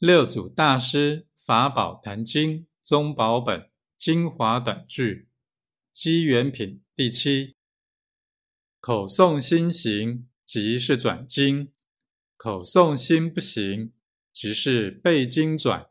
六祖大师法宝坛经中宝本精华短句机缘品第七。口诵心行即是转经口诵心不行即是背经转